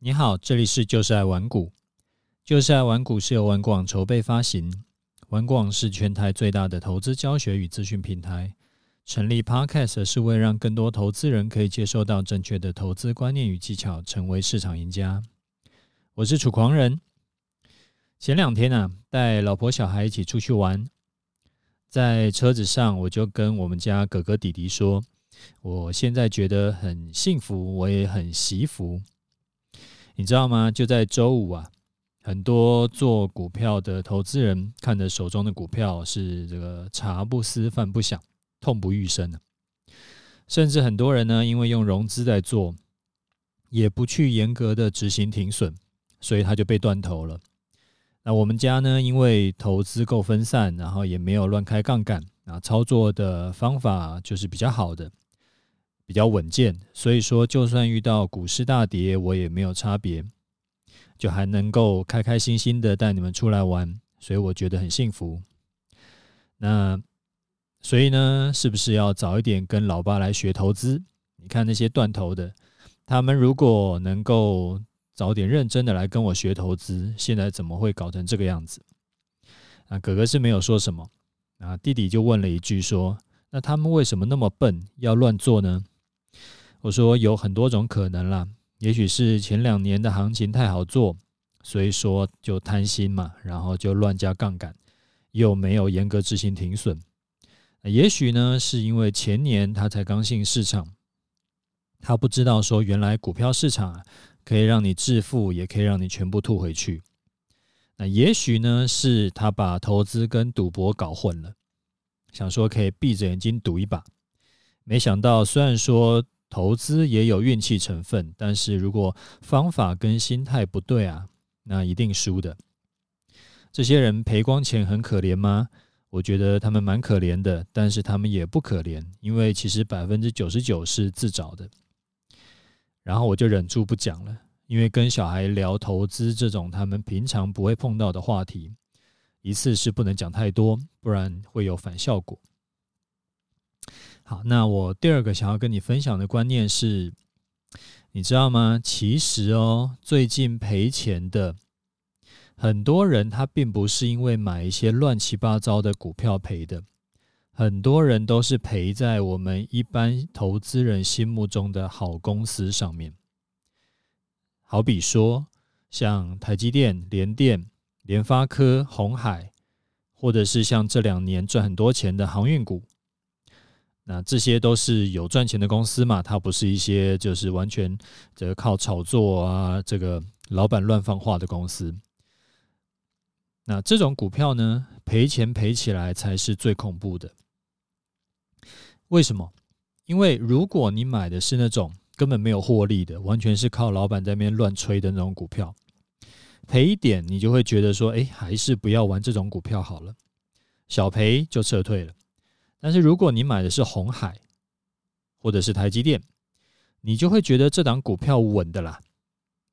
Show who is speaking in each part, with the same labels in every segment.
Speaker 1: 你好，这里是就是爱玩股。就是爱玩股是由玩股网筹备发行，玩股网是全台最大的投资教学与资讯平台。成立 Podcast 是为让更多投资人可以接受到正确的投资观念与技巧，成为市场赢家。我是楚狂人。前两天呢、啊，带老婆小孩一起出去玩，在车子上我就跟我们家哥哥弟弟说。我现在觉得很幸福，我也很惜福，你知道吗？就在周五啊，很多做股票的投资人看着手中的股票是这个茶不思饭不想，痛不欲生啊。甚至很多人呢，因为用融资在做，也不去严格的执行停损，所以他就被断头了。那我们家呢，因为投资够分散，然后也没有乱开杠杆啊，操作的方法就是比较好的。比较稳健，所以说就算遇到股市大跌，我也没有差别，就还能够开开心心的带你们出来玩，所以我觉得很幸福。那所以呢，是不是要早一点跟老爸来学投资？你看那些断头的，他们如果能够早点认真的来跟我学投资，现在怎么会搞成这个样子？啊，哥哥是没有说什么，啊，弟弟就问了一句说：“那他们为什么那么笨，要乱做呢？”我说有很多种可能啦，也许是前两年的行情太好做，所以说就贪心嘛，然后就乱加杠杆，又没有严格执行停损。也许呢，是因为前年他才刚进市场，他不知道说原来股票市场啊，可以让你致富，也可以让你全部吐回去。那也许呢，是他把投资跟赌博搞混了，想说可以闭着眼睛赌一把，没想到虽然说。投资也有运气成分，但是如果方法跟心态不对啊，那一定输的。这些人赔光钱很可怜吗？我觉得他们蛮可怜的，但是他们也不可怜，因为其实百分之九十九是自找的。然后我就忍住不讲了，因为跟小孩聊投资这种他们平常不会碰到的话题，一次是不能讲太多，不然会有反效果。好，那我第二个想要跟你分享的观念是，你知道吗？其实哦，最近赔钱的很多人，他并不是因为买一些乱七八糟的股票赔的，很多人都是赔在我们一般投资人心目中的好公司上面。好比说，像台积电、联电、联发科、鸿海，或者是像这两年赚很多钱的航运股。那这些都是有赚钱的公司嘛，它不是一些就是完全这个靠炒作啊，这个老板乱放话的公司。那这种股票呢，赔钱赔起来才是最恐怖的。为什么？因为如果你买的是那种根本没有获利的，完全是靠老板在那边乱吹的那种股票，赔一点你就会觉得说，哎，还是不要玩这种股票好了，小赔就撤退了。但是如果你买的是红海，或者是台积电，你就会觉得这档股票稳的啦，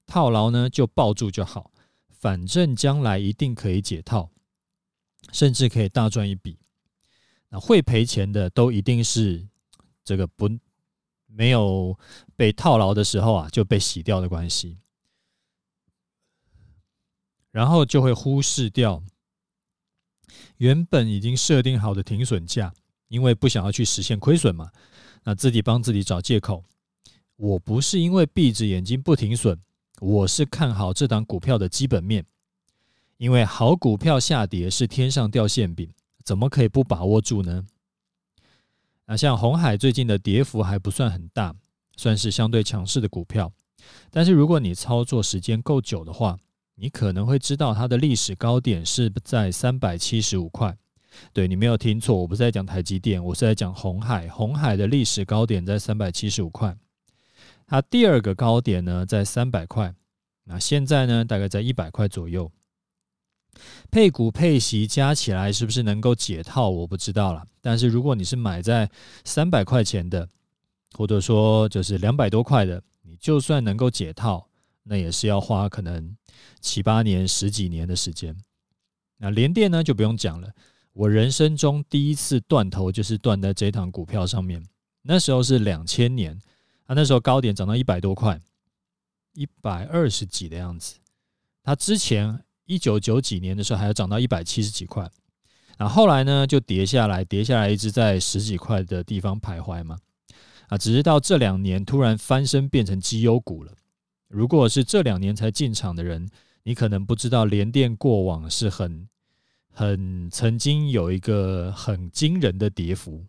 Speaker 1: 套牢呢就抱住就好，反正将来一定可以解套，甚至可以大赚一笔。那会赔钱的都一定是这个不没有被套牢的时候啊就被洗掉的关系，然后就会忽视掉原本已经设定好的停损价。因为不想要去实现亏损嘛，那自己帮自己找借口。我不是因为闭着眼睛不停损，我是看好这档股票的基本面。因为好股票下跌是天上掉馅饼，怎么可以不把握住呢？那像红海最近的跌幅还不算很大，算是相对强势的股票。但是如果你操作时间够久的话，你可能会知道它的历史高点是在三百七十五块。对，你没有听错，我不是在讲台积电，我是在讲鸿海。鸿海的历史高点在三百七十五块，它第二个高点呢在三百块，那现在呢大概在一百块左右。配股配息加起来是不是能够解套？我不知道了。但是如果你是买在三百块钱的，或者说就是两百多块的，你就算能够解套，那也是要花可能七八年、十几年的时间。那联电呢就不用讲了。我人生中第一次断头就是断在这档股票上面，那时候是两千年，啊，那时候高点涨到一百多块，一百二十几的样子。它之前一九九几年的时候还要涨到一百七十几块，然后后来呢就跌下来，跌下来一直在十几块的地方徘徊嘛。啊，只是到这两年突然翻身变成绩优股了。如果是这两年才进场的人，你可能不知道联电过往是很很曾经有一个很惊人的跌幅。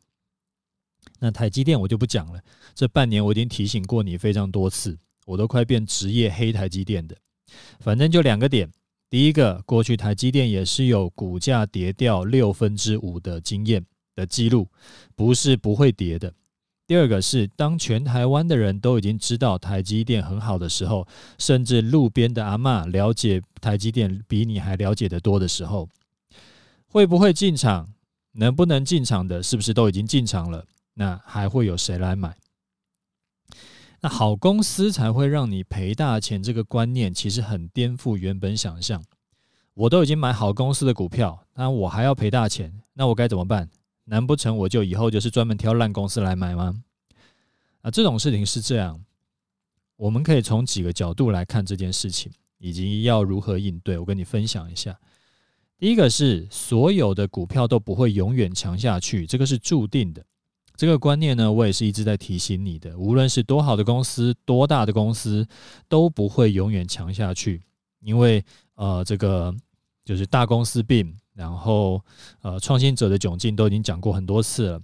Speaker 1: 那台积电我就不讲了，这半年我已经提醒过你非常多次，我都快变职业黑台积电的。反正就两个点，第一个，过去台积电也是有股价跌掉六分之五的经验的记录，不是不会跌的。第二个是，当全台湾的人都已经知道台积电很好的时候，甚至路边的阿嬷了解台积电比你还了解得多的时候，会不会进场？能不能进场的，是不是都已经进场了？那还会有谁来买？那好公司才会让你赔大钱，这个观念其实很颠覆原本想象。我都已经买好公司的股票，那我还要赔大钱，那我该怎么办？难不成我就以后就是专门挑烂公司来买吗？啊，这种事情是这样，我们可以从几个角度来看这件事情，以及要如何应对。我跟你分享一下。第一个是所有的股票都不会永远强下去，这个是注定的。这个观念呢，我也是一直在提醒你的。无论是多好的公司，多大的公司，都不会永远强下去，因为呃，这个就是大公司病。然后，呃，创新者的窘境都已经讲过很多次了。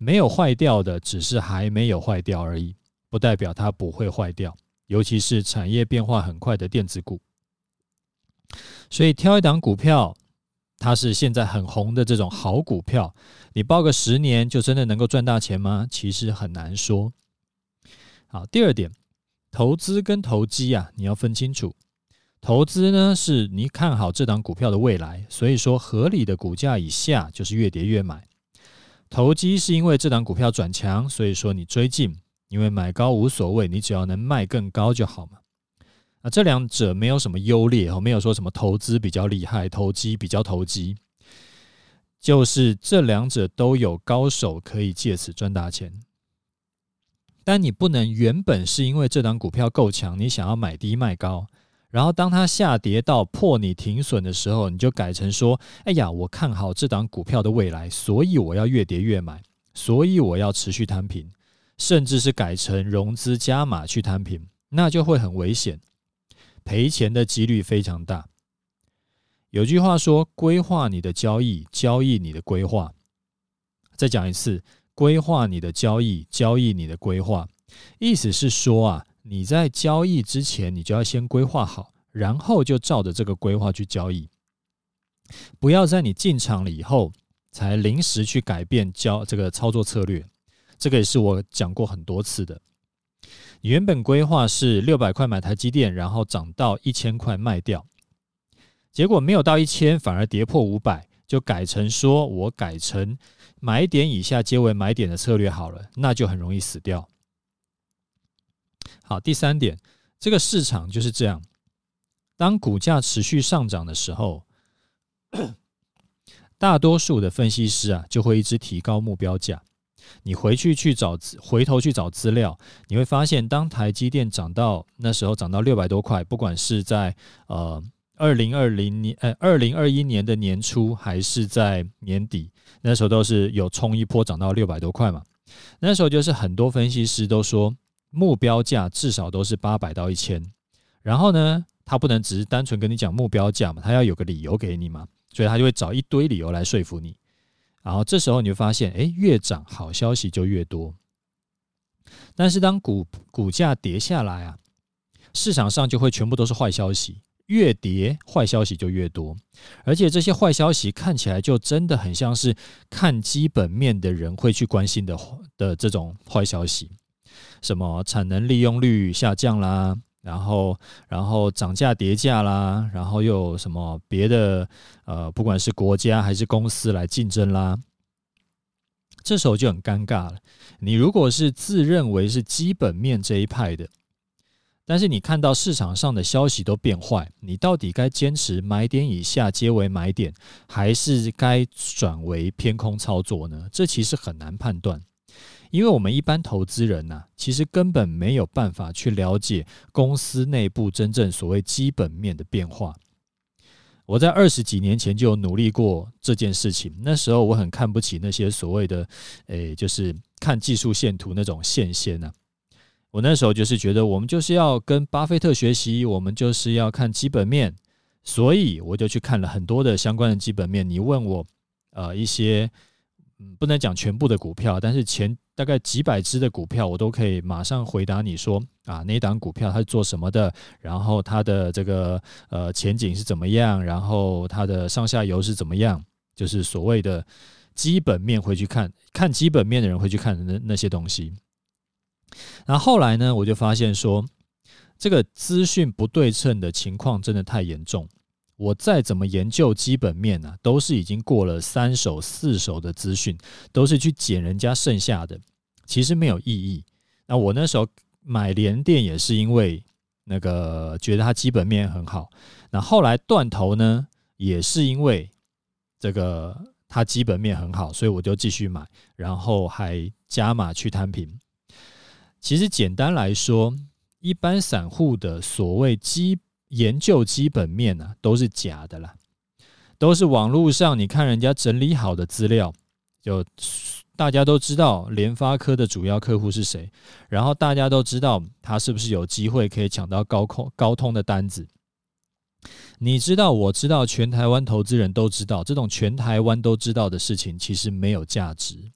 Speaker 1: 没有坏掉的，只是还没有坏掉而已，不代表它不会坏掉。尤其是产业变化很快的电子股。所以，挑一档股票，它是现在很红的这种好股票，你抱个十年就真的能够赚大钱吗？其实很难说。好，第二点，投资跟投机啊，你要分清楚。投资呢，是你看好这档股票的未来，所以说合理的股价以下就是越跌越买。投机是因为这档股票转强，所以说你追进，因为买高无所谓，你只要能卖更高就好嘛。啊，这两者没有什么优劣哦，没有说什么投资比较厉害，投机比较投机，就是这两者都有高手可以借此赚大钱。但你不能原本是因为这档股票够强，你想要买低卖高。然后，当它下跌到破你停损的时候，你就改成说：“哎呀，我看好这档股票的未来，所以我要越跌越买，所以我要持续摊平，甚至是改成融资加码去摊平，那就会很危险，赔钱的几率非常大。”有句话说：“规划你的交易，交易你的规划。”再讲一次：“规划你的交易，交易你的规划。”意思是说啊。你在交易之前，你就要先规划好，然后就照着这个规划去交易，不要在你进场了以后才临时去改变交这个操作策略。这个也是我讲过很多次的。原本规划是六百块买台积电，然后涨到一千块卖掉，结果没有到一千，反而跌破五百，就改成说我改成买点以下皆为买点的策略好了，那就很容易死掉。好，第三点，这个市场就是这样。当股价持续上涨的时候，大多数的分析师啊就会一直提高目标价。你回去去找，回头去找资料，你会发现，当台积电涨到那时候涨到六百多块，不管是在呃二零二零年呃二零二一年的年初，还是在年底，那时候都是有冲一波涨到六百多块嘛。那时候就是很多分析师都说。目标价至少都是八百到一千，然后呢，他不能只是单纯跟你讲目标价嘛，他要有个理由给你嘛，所以他就会找一堆理由来说服你。然后这时候你会发现，哎，越涨好消息就越多。但是当股股价跌下来啊，市场上就会全部都是坏消息，越跌坏消息就越多，而且这些坏消息看起来就真的很像是看基本面的人会去关心的的这种坏消息。什么产能利用率下降啦，然后然后涨价跌价啦，然后又有什么别的呃，不管是国家还是公司来竞争啦，这时候就很尴尬了。你如果是自认为是基本面这一派的，但是你看到市场上的消息都变坏，你到底该坚持买点以下皆为买点，还是该转为偏空操作呢？这其实很难判断。因为我们一般投资人呐、其实根本没有办法去了解公司内部真正所谓基本面的变化。我在二十几年前就努力过这件事情，那时候我很看不起那些所谓的，诶，就是看技术线图那种线仙呐。我那时候就是觉得，我们就是要跟巴菲特学习，我们就是要看基本面，所以我就去看了很多的相关的基本面。你问我，呃，一些。不能讲全部的股票，但是前大概几百只的股票，我都可以马上回答你说啊，那档股票它是做什么的，然后它的这个呃前景是怎么样，然后它的上下游是怎么样，就是所谓的基本面会去看，看基本面的人会去看的那那些东西。然后后来呢，我就发现说，这个资讯不对称的情况真的太严重。我再怎么研究基本面呢、都是已经过了三手四手的资讯，都是去捡人家剩下的，其实没有意义。那我那时候买联电也是因为那个觉得它基本面很好，那后来断头呢，也是因为这个它基本面很好，所以我就继续买，然后还加码去摊平。其实简单来说，一般散户的所谓基研究基本面啊，都是假的啦，都是网络上你看人家整理好的资料，就大家都知道联发科的主要客户是谁，然后大家都知道他是不是有机会可以抢到高空高通的单子。你知道，我知道，全台湾投资人都知道，这种全台湾都知道的事情，其实没有价值。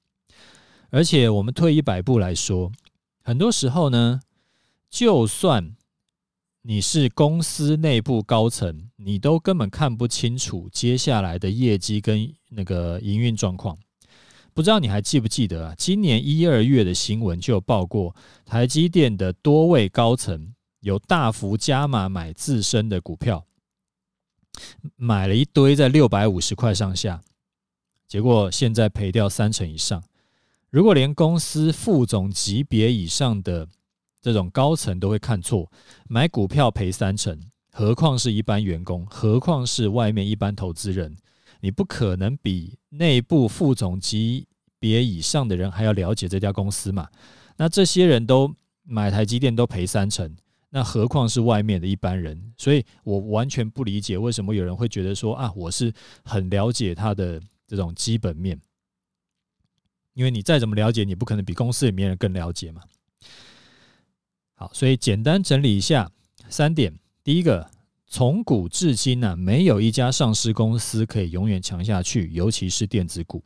Speaker 1: 而且我们退一百步来说，很多时候呢，就算你是公司内部高层，你都根本看不清楚接下来的业绩跟那个营运状况。不知道你还记不记得啊？今年一二月的新闻就有报过，台积电的多位高层有大幅加码买自身的股票，买了一堆在六百五十块上下，结果现在赔掉三成以上。如果连公司副总级别以上的这种高层都会看错，买股票赔三成，何况是一般员工，何况是外面一般投资人？你不可能比内部副总级别以上的人还要了解这家公司嘛？那这些人都买台积电都赔三成，那何况是外面的一般人？所以我完全不理解为什么有人会觉得说啊，我是很了解他的这种基本面，因为你再怎么了解，你不可能比公司里面人更了解嘛。好，所以简单整理一下三点：第一个，从古至今呢、没有一家上市公司可以永远强下去，尤其是电子股。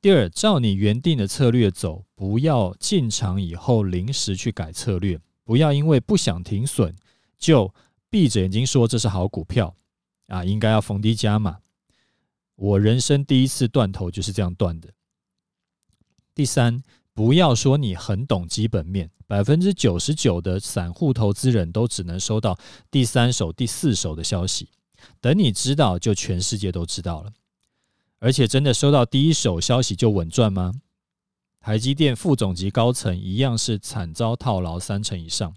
Speaker 1: 第二，照你原定的策略走，不要进场以后临时去改策略，不要因为不想停损就闭着眼睛说这是好股票啊，应该要逢低加码。我人生第一次断头就是这样断的。第三。不要说你很懂基本面，百分之九十九的散户投资人都只能收到第三手、第四手的消息。等你知道，就全世界都知道了。而且真的收到第一手消息就稳赚吗？台积电副总级高层一样是惨遭套牢三成以上。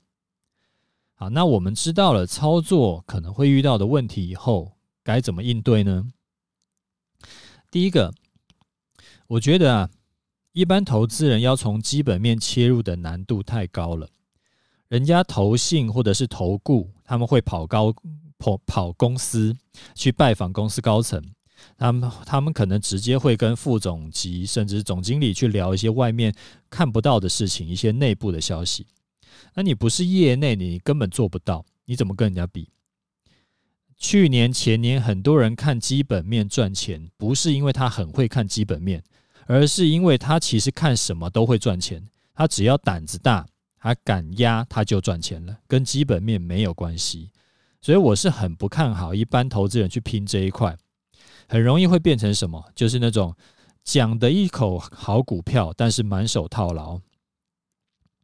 Speaker 1: 好，那我们知道了操作可能会遇到的问题以后，该怎么应对呢？第一个，我觉得啊。一般投资人要从基本面切入的难度太高了，人家投信或者是投顾，他们会跑高跑跑公司去拜访公司高层，他们他们可能直接会跟副总级甚至总经理去聊一些外面看不到的事情，一些内部的消息。那你不是业内，你根本做不到，你怎么跟人家比？去年前年很多人看基本面赚钱，不是因为他很会看基本面。而是因为他其实看什么都会赚钱，他只要胆子大，他敢压他就赚钱了，跟基本面没有关系。所以我是很不看好一般投资人去拼这一块，很容易会变成什么？就是那种讲的一口好股票，但是满手套牢。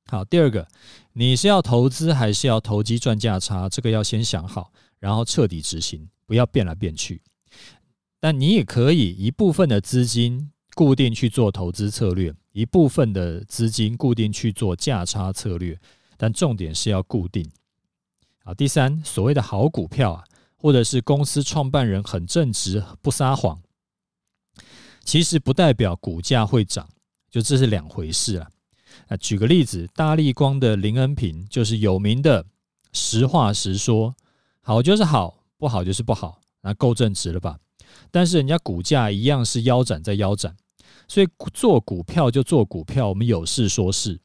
Speaker 1: 好，第二个，你是要投资还是要投机赚价差？这个要先想好，然后彻底执行，不要变来变去。但你也可以一部分的资金。固定去做投资策略，一部分的资金固定去做价差策略，但重点是要固定。好，第三，所谓的好股票啊，或者是公司创办人很正直不撒谎，其实不代表股价会涨。就这是两回事啊。啊，举个例子，大立光的林恩平就是有名的实话实说，好就是好，不好就是不好，那够正直了吧？但是人家股价一样是腰斩在腰斩，所以做股票就做股票，我们有事说事，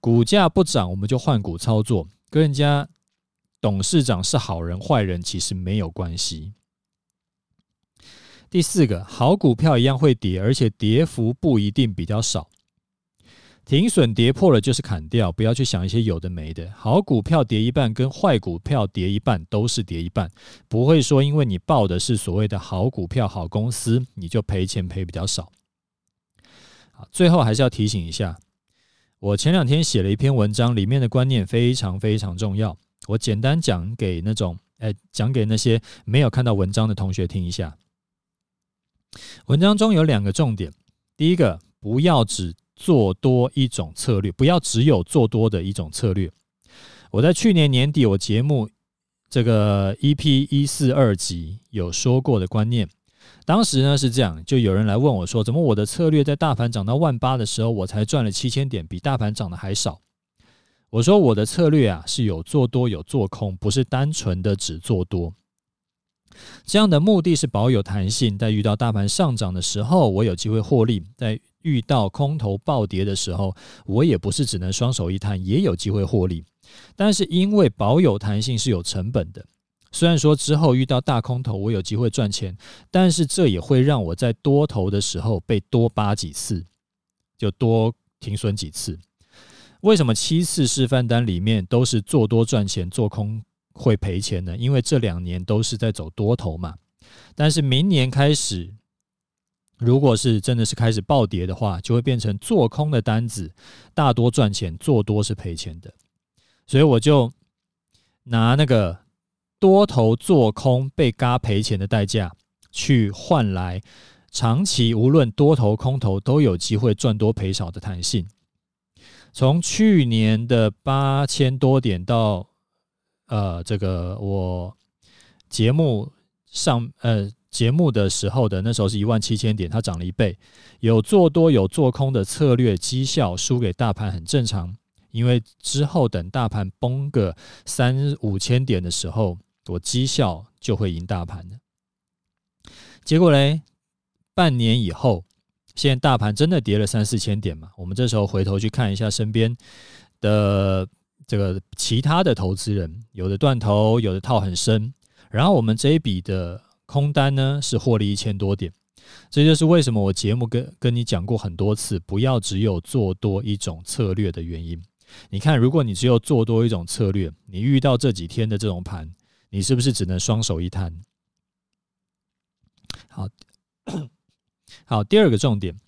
Speaker 1: 股价不涨我们就换股操作，跟人家董事长是好人坏人其实没有关系。第四个，好股票一样会跌，而且跌幅不一定比较少。停损跌破了就是砍掉，不要去想一些有的没的。好股票跌一半，跟坏股票跌一半都是跌一半，不会说因为你报的是所谓的好股票、好公司，你就赔钱赔比较少。最后还是要提醒一下，我前两天写了一篇文章，里面的观念非常非常重要。我简单讲给那种，哎，讲给那些没有看到文章的同学听一下。文章中有两个重点，第一个，不要只做多一种策略，不要只有做多的一种策略。我在去年年底我节目这个 EP 一四二集有说过的观念，当时呢是这样，就有人来问我说，怎么我的策略在大盘涨到万八的时候，我才赚了七千点，比大盘涨得还少？我说我的策略啊是有做多有做空，不是单纯的只做多。这样的目的是保有弹性，在遇到大盘上涨的时候，我有机会获利；在遇到空头暴跌的时候，我也不是只能双手一摊，也有机会获利。但是因为保有弹性是有成本的，虽然说之后遇到大空头我有机会赚钱，但是这也会让我在多头的时候被多扒几次，就多停损几次。为什么七次示范单里面都是做多赚钱，做空会赔钱呢？因为这两年都是在走多头嘛。但是明年开始，如果是真的是开始暴跌的话，就会变成做空的单子大多赚钱，做多是赔钱的。所以我就拿那个多头做空被嘎赔钱的代价，去换来长期无论多头空头都有机会赚多赔少的弹性。从去年的八千多点到呃这个我节目上呃。节目的时候的那时候是一万七千点，它涨了一倍。有做多有做空的策略，绩效输给大盘很正常。因为之后等大盘崩个三五千点的时候，我绩效就会赢大盘的。结果嘞，半年以后，现在大盘真的跌了三四千点嘛？我们这时候回头去看一下身边的这个其他的投资人，有的断头，有的套很深，然后我们这一笔的。空单呢是获利一千多点，这就是为什么我节目跟跟你讲过很多次，不要只有做多一种策略的原因。你看，如果你只有做多一种策略，你遇到这几天的这种盘，你是不是只能双手一摊？好，好，第二个重点，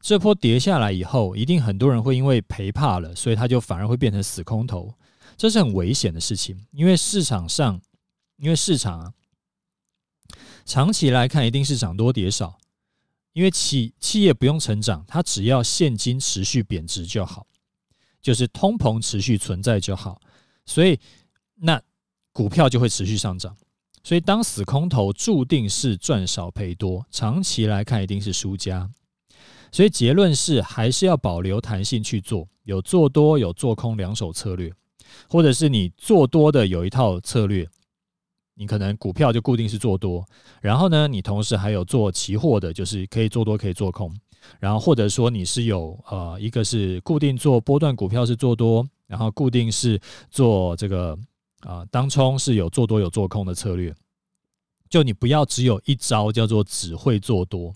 Speaker 1: 这波跌下来以后，一定很多人会因为赔怕了，所以他就反而会变成死空头，这是很危险的事情，因为市场上，因为市场啊。长期来看，一定是涨多跌少，因为企企业不用成长，它只要现金持续贬值就好，就是通膨持续存在就好，所以那股票就会持续上涨。所以当死空头注定是赚少赔多，长期来看一定是输家。所以结论是，还是要保留弹性去做，有做多有做空两手策略，或者是你做多的有一套策略。你可能股票就固定是做多，然后呢，你同时还有做期货的，就是可以做多可以做空，然后或者说你是有呃一个是固定做波段股票是做多，然后固定是做这个啊、当冲是有做多有做空的策略，就你不要只有一招叫做只会做多，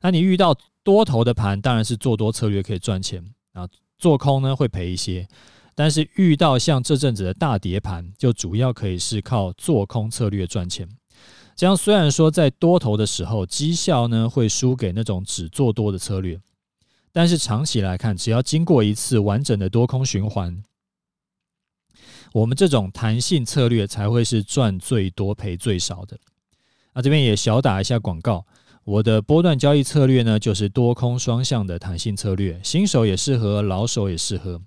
Speaker 1: 那你遇到多头的盘当然是做多策略可以赚钱啊，做空呢会赔一些。但是遇到像这阵子的大跌盘，就主要可以是靠做空策略赚钱。这样虽然说在多头的时候绩效呢会输给那种只做多的策略，但是长期来看，只要经过一次完整的多空循环，我们这种弹性策略才会是赚最多赔最少的。那这边也小打一下广告，我的波段交易策略呢就是多空双向的弹性策略，新手也适合，老手也适合。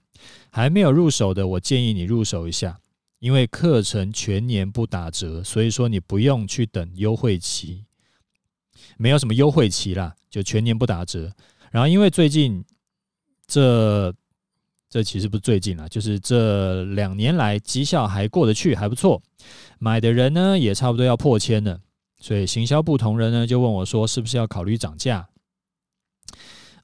Speaker 1: 还没有入手的，我建议你入手一下，因为课程全年不打折，所以说你不用去等优惠期，没有什么优惠期啦，就全年不打折。然后因为最近这这其实不是最近啊，就是这两年来绩效还过得去，还不错，买的人呢也差不多要破千了，所以行销部同仁呢就问我说，是不是要考虑涨价？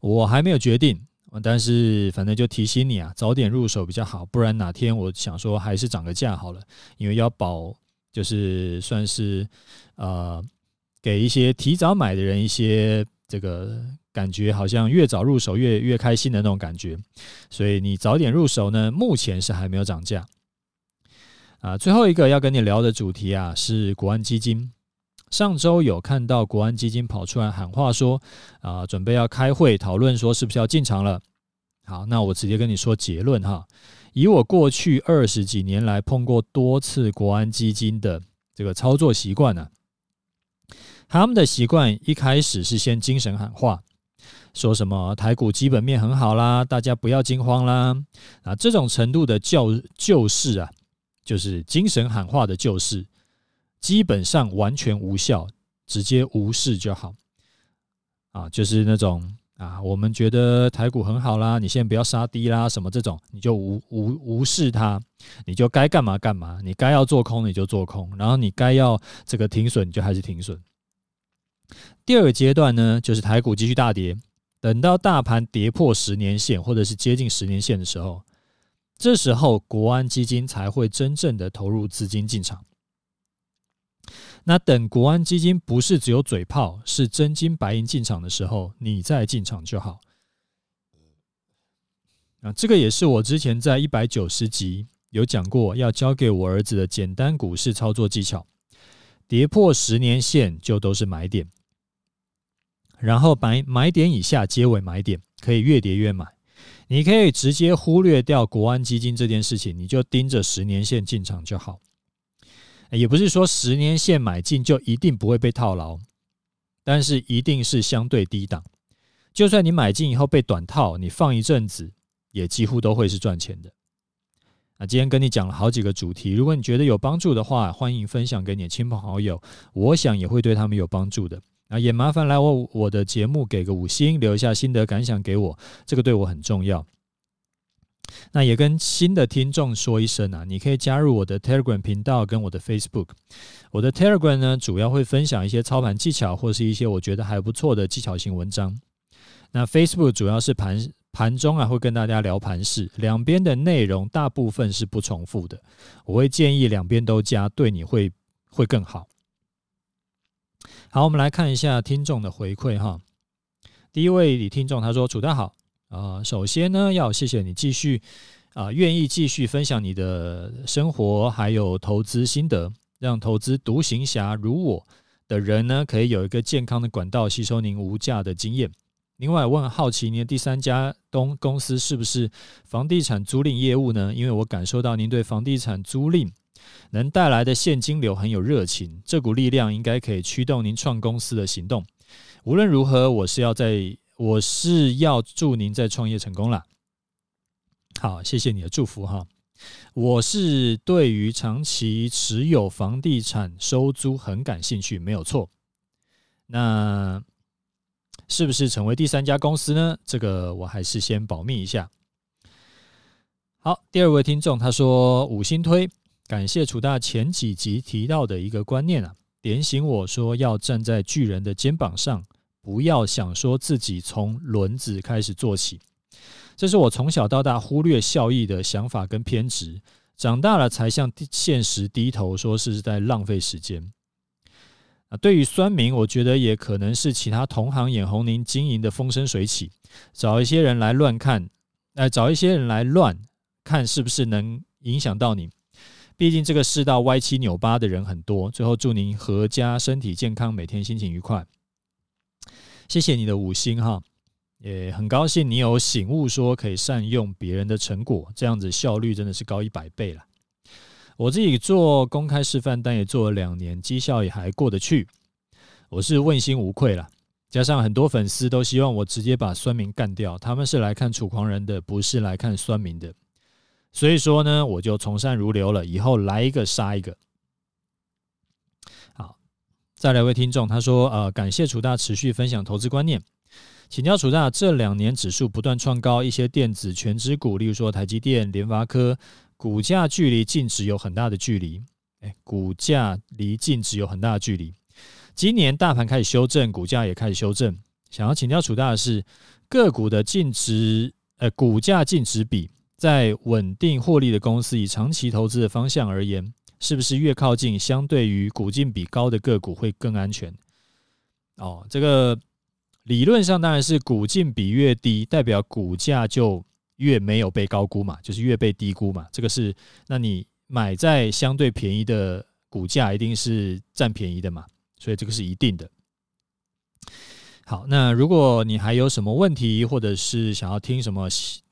Speaker 1: 我还没有决定，但是反正就提醒你啊，早点入手比较好，不然哪天我想说还是涨个价好了，因为要保，就是算是呃给一些提早买的人一些这个感觉，好像越早入手越越开心的那种感觉，所以你早点入手呢，目前是还没有涨价。啊，最后一个要跟你聊的主题啊是国安基金。上周有看到国安基金跑出来喊话说，啊，准备要开会讨论说是不是要进场了。好，那我直接跟你说结论哈。以我过去二十几年来碰过多次国安基金的这个操作习惯呢，他们的习惯一开始是先精神喊话，说什么台股基本面很好啦，大家不要惊慌啦。啊，这种程度的救救市啊，就是精神喊话的救市。基本上完全无效，直接无视就好。啊，就是那种啊，我们觉得台股很好啦，你现在不要杀低啦，什么这种，你就无无无视它，你就该干嘛干嘛，你该要做空你就做空，然后你该要这个停损你就还是停损。第二个阶段呢，就是台股继续大跌，等到大盘跌破十年线或者是接近十年线的时候，这时候国安基金才会真正的投入资金进场。那等国安基金不是只有嘴炮，是真金白银进场的时候，你再进场就好。啊，这个也是我之前在一百九十集有讲过，要教给我儿子的简单股市操作技巧。跌破十年线就都是买点，然后买买点以下皆为买点，可以越跌越买。你可以直接忽略掉国安基金这件事情，你就盯着十年线进场就好。也不是说十年线买进就一定不会被套牢，但是一定是相对低档。就算你买进以后被短套，你放一阵子也几乎都会是赚钱的。啊，今天跟你讲了好几个主题，如果你觉得有帮助的话，欢迎分享给你的亲朋好友，我想也会对他们有帮助的。啊，也麻烦来我我的节目给个五星，留下心得感想给我，这个对我很重要。那也跟新的听众说一声啊，你可以加入我的 Telegram 频道跟我的 Facebook。我的 Telegram 呢，主要会分享一些操盘技巧或是一些我觉得还不错的技巧性文章。那 Facebook 主要是盘盘中啊，会跟大家聊盘势，两边的内容大部分是不重复的。我会建议两边都加，对你会会更好。好，我们来看一下听众的回馈哈。第一位李听众他说：“楚大好。”啊，首先呢，要谢谢你继续啊，愿意继续分享你的生活还有投资心得，让投资独行侠如我的人呢，可以有一个健康的管道吸收您无价的经验。另外，我很好奇您的第三家东公司是不是房地产租赁业务呢？因为我感受到您对房地产租赁能带来的现金流很有热情，这股力量应该可以驱动您创公司的行动。无论如何，我是要在。我是要祝您在创业成功啦。好，谢谢你的祝福哈。我是对于长期持有房地产收租很感兴趣，没有错。那是不是成为第三家公司呢？这个我还是先保密一下。好，第二位听众他说五星推，感谢楚大前几集提到的一个观念啊，点醒我说要站在巨人的肩膀上。不要想说自己从轮子开始做起，这是我从小到大忽略效益的想法跟偏执，长大了才向现实低头，说是在浪费时间。啊，对于酸民，我觉得也可能是其他同行眼红您经营的风生水起，找一些人来乱看，呃，找一些人来乱看是不是能影响到你？毕竟这个世道歪七扭八的人很多。最后祝您阖家身体健康，每天心情愉快。谢谢你的五星哈，也很高兴你有醒悟，说可以善用别人的成果，这样子效率真的是高一百倍了。我自己做公开示范但也做了两年，绩效也还过得去，我是问心无愧了。加上很多粉丝都希望我直接把酸民干掉，他们是来看楚狂人的，不是来看酸民的。所以说呢，我就从善如流了，以后来一个杀一个。好再来一位听众，他说：“呃，感谢楚大持续分享投资观念。请教楚大，这两年指数不断创高，一些电子全值股，例如说台积电、联发科，股价距离净值有很大的距离。哎，股价离净值有很大的距离。今年大盘开始修正，股价也开始修正。想要请教楚大的是，个股的净值，呃，股价净值比，在稳定获利的公司，以长期投资的方向而言，是不是越靠近，相对于股净比高的个股会更安全？哦，这个理论上当然是股净比越低，代表股价就越没有被高估嘛，就是越被低估嘛。这个是，那你买在相对便宜的股价，一定是占便宜的嘛。所以这个是一定的。好，那如果你还有什么问题，或者是想要听什么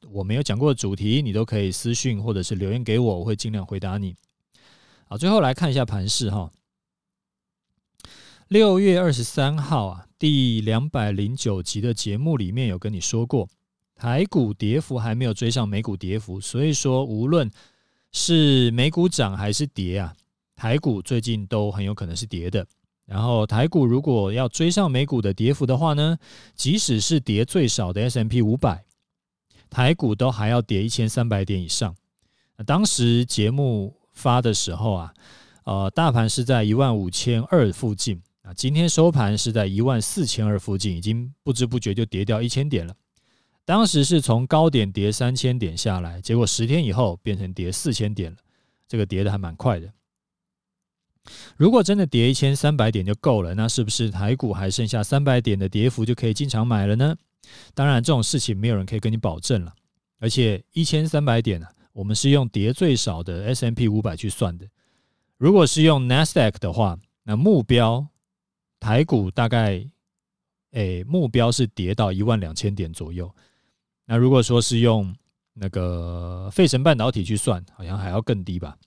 Speaker 1: 我没有讲过的主题，你都可以私讯或者是留言给我，我会尽量回答你。好，最后来看一下盘势哈。六月二十三号啊，第两百零九集的节目里面有跟你说过，台股跌幅还没有追上美股跌幅，所以说无论是美股涨还是跌啊，台股最近都很有可能是跌的。然后台股如果要追上美股的跌幅的话呢，即使是跌最少的 S M P 五百，台股都还要跌一千三百点以上。那当时节目发的时候啊，呃，大盘是在一万五千二附近啊，今天收盘是在一万四千二附近，已经不知不觉就跌掉一千点了。当时是从高点跌三千点下来，结果十天以后变成跌四千点了，这个跌得还蛮快的。如果真的跌一千三百点就够了，那是不是台股还剩下三百点的跌幅就可以进场买了呢？当然，这种事情没有人可以跟你保证了。而且一千三百点呢，我们是用跌最少的 S&P 五百去算的。如果是用 Nasdaq 的话，那目标台股大概，诶，目标是跌到一万两千点左右。那如果说是用那个费城半导体去算，好像还要更低吧？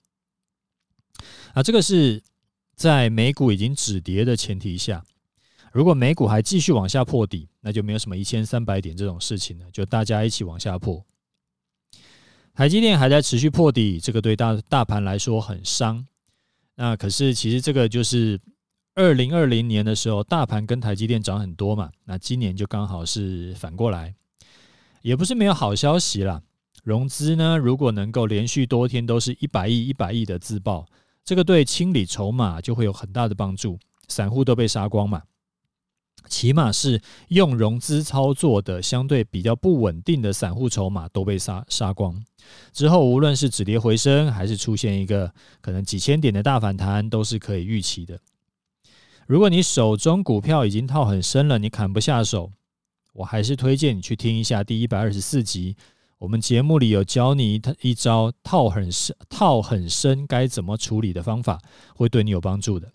Speaker 1: 啊，这个是在美股已经止跌的前提下，如果美股还继续往下破底，那就没有什么一千三百点这种事情了，就大家一起往下破。台积电还在持续破底，这个对大大盘来说很伤。那可是其实这个就是二零二零年的时候，大盘跟台积电涨很多嘛，那今年就刚好是反过来，也不是没有好消息啦。融资呢，如果能够连续多天都是一百亿、一百亿的自爆，这个对清理筹码就会有很大的帮助。散户都被杀光嘛，起码是用融资操作的相对比较不稳定的散户筹码都被杀杀光。之后无论是止跌回升，还是出现一个可能几千点的大反弹，都是可以预期的。如果你手中股票已经套很深了，你砍不下手，我还是推荐你去听一下第一百二十四集。我们节目里有教你一一招套很深、套很深该怎么处理的方法，会对你有帮助的。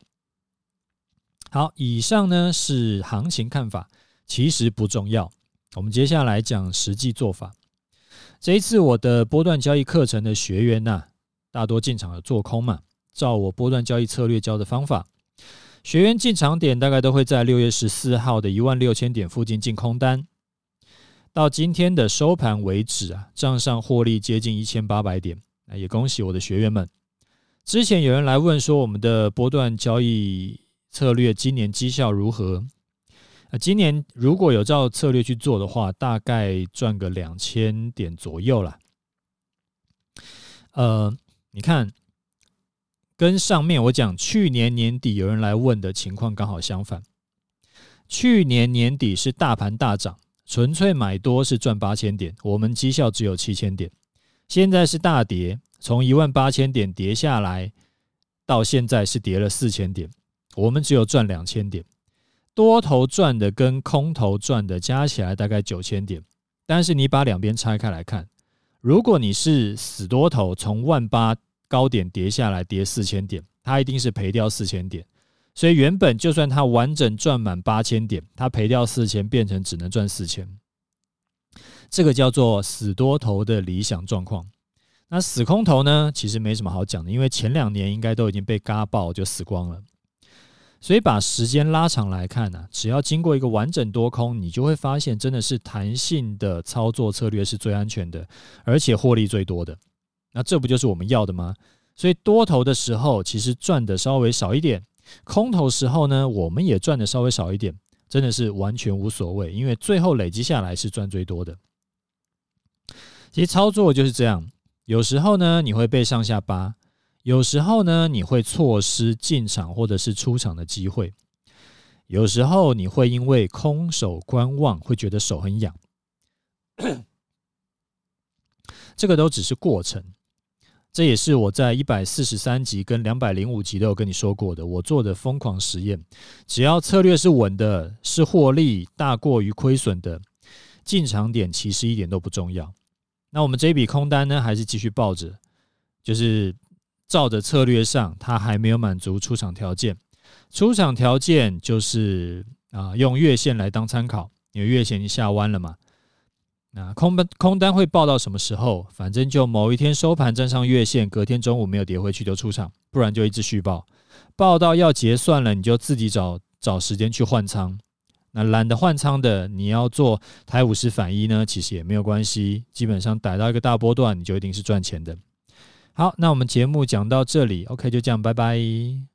Speaker 1: 好，以上呢是行情看法，其实不重要。我们接下来讲实际做法。这一次我的波段交易课程的学员呐、大多进场做空嘛，照我波段交易策略教的方法，学员进场点大概都会在六月十四号的一万六千点附近进空单。到今天的收盘为止啊，账上获利接近一千八百点，那也恭喜我的学员们。之前有人来问说，我们的波段交易策略今年绩效如何？啊，今年如果有照策略去做的话，大概赚个两千点左右啦。呃，你看，跟上面我讲去年年底有人来问的情况刚好相反。去年年底是大盘大涨。纯粹买多是赚八千点，我们绩效只有七千点。现在是大跌，从一万八千点跌下来，到现在是跌了四千点，我们只有赚两千点。多头赚的跟空头赚的加起来大概九千点。但是你把两边拆开来看，如果你是死多头，从万八高点跌下来跌四千点，它一定是赔掉四千点。所以原本就算他完整赚满八千点，他赔掉四千，变成只能赚四千。这个叫做死多头的理想状况。那死空头呢？其实没什么好讲的，因为前两年应该都已经被嘎爆就死光了。所以把时间拉长来看呢，只要经过一个完整多空，你就会发现真的是弹性的操作策略是最安全的，而且获利最多的。那这不就是我们要的吗？所以多头的时候，其实赚的稍微少一点。空头时候呢，我们也赚的稍微少一点，真的是完全无所谓，因为最后累积下来是赚最多的。其实操作就是这样，有时候呢你会被上下扒，有时候呢你会错失进场或者是出场的机会，有时候你会因为空手观望会觉得手很痒，这个都只是过程。这也是我在一百四十三集跟两百零五集都有跟你说过的，我做的疯狂实验，只要策略是稳的，是获利大过于亏损的，进场点其实一点都不重要。那我们这一笔空单呢，还是继续抱着，就是照着策略上，它还没有满足出场条件。出场条件就是啊，用月线来当参考，因为月线已经下弯了嘛。那空单空单会报到什么时候？反正就某一天收盘站上月线，隔天中午没有跌回去就出场，不然就一直续报，报到要结算了，你就自己找找时间去换仓。那懒得换仓的，你要做台五十反一呢，其实也没有关系，基本上逮到一个大波段，你就一定是赚钱的。好，那我们节目讲到这里，OK，就这样，拜拜。